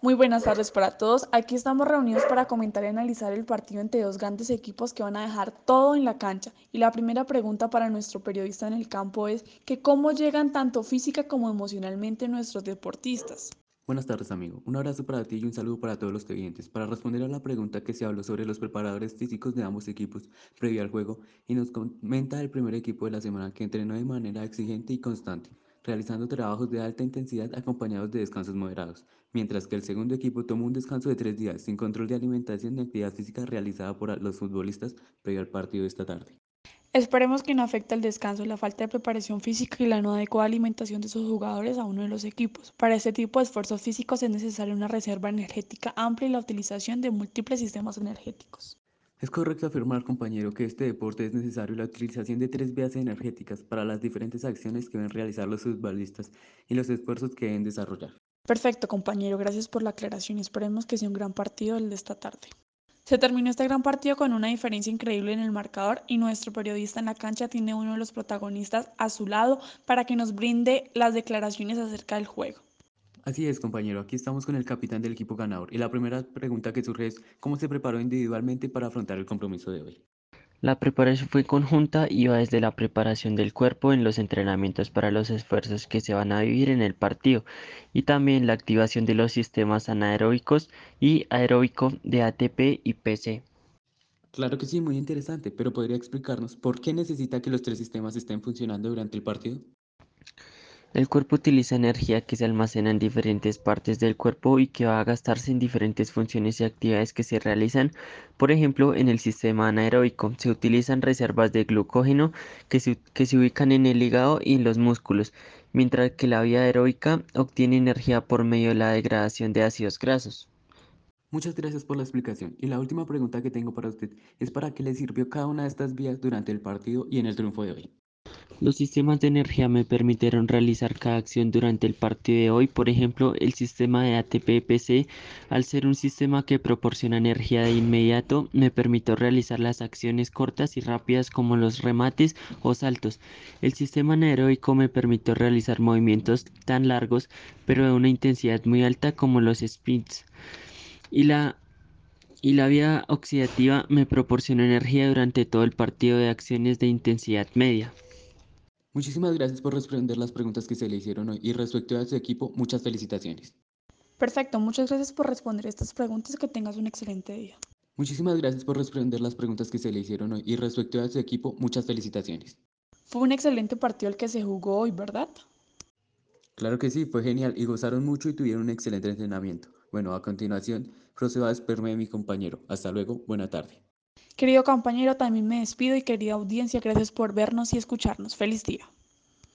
Muy buenas tardes para todos. Aquí estamos reunidos para comentar y analizar el partido entre dos grandes equipos que van a dejar todo en la cancha. Y la primera pregunta para nuestro periodista en el campo es que cómo llegan tanto física como emocionalmente nuestros deportistas. Buenas tardes, amigo. Un abrazo para ti y un saludo para todos los clientes. Para responder a la pregunta que se habló sobre los preparadores físicos de ambos equipos previo al juego, y nos comenta el primer equipo de la semana que entrenó de manera exigente y constante, realizando trabajos de alta intensidad acompañados de descansos moderados, mientras que el segundo equipo tomó un descanso de tres días sin control de alimentación y actividad física realizada por los futbolistas previo al partido de esta tarde. Esperemos que no afecte el descanso, la falta de preparación física y la no adecuada alimentación de sus jugadores a uno de los equipos. Para este tipo de esfuerzos físicos es necesaria una reserva energética amplia y la utilización de múltiples sistemas energéticos. Es correcto afirmar, compañero, que este deporte es necesario la utilización de tres vías energéticas para las diferentes acciones que deben realizar los futbolistas y los esfuerzos que deben desarrollar. Perfecto, compañero, gracias por la aclaración y esperemos que sea un gran partido el de esta tarde. Se terminó este gran partido con una diferencia increíble en el marcador y nuestro periodista en la cancha tiene uno de los protagonistas a su lado para que nos brinde las declaraciones acerca del juego. Así es, compañero. Aquí estamos con el capitán del equipo ganador. Y la primera pregunta que surge es, ¿cómo se preparó individualmente para afrontar el compromiso de hoy? La preparación fue conjunta y va desde la preparación del cuerpo en los entrenamientos para los esfuerzos que se van a vivir en el partido y también la activación de los sistemas anaeróbicos y aeróbico de ATP y PC. Claro que sí, muy interesante, pero ¿podría explicarnos por qué necesita que los tres sistemas estén funcionando durante el partido? El cuerpo utiliza energía que se almacena en diferentes partes del cuerpo y que va a gastarse en diferentes funciones y actividades que se realizan. Por ejemplo, en el sistema anaeróbico se utilizan reservas de glucógeno que se, ubican en el hígado y en los músculos, mientras que la vía aeróbica obtiene energía por medio de la degradación de ácidos grasos. Muchas gracias por la explicación. Y la última pregunta que tengo para usted es para qué le sirvió cada una de estas vías durante el partido y en el triunfo de hoy. Los sistemas de energía me permitieron realizar cada acción durante el partido de hoy. Por ejemplo, el sistema de ATP-PC, al ser un sistema que proporciona energía de inmediato, me permitió realizar las acciones cortas y rápidas como los remates o saltos. El sistema anaeróbico me permitió realizar movimientos tan largos, pero de una intensidad muy alta como los sprints. Y la y la vía oxidativa me proporcionó energía durante todo el partido de acciones de intensidad media. Muchísimas gracias por responder las preguntas que se le hicieron hoy y respecto a su equipo, muchas felicitaciones. Perfecto, muchas gracias por responder estas preguntas y que tengas un excelente día. Muchísimas gracias por responder las preguntas que se le hicieron hoy y respecto a su equipo, muchas felicitaciones. Fue un excelente partido el que se jugó hoy, ¿verdad? Claro que sí, fue genial y gozaron mucho y tuvieron un excelente entrenamiento. Bueno, a continuación, procedo a despedirme de mi compañero. Hasta luego, buena tarde. Querido compañero, también me despido y querida audiencia, gracias por vernos y escucharnos. Feliz día.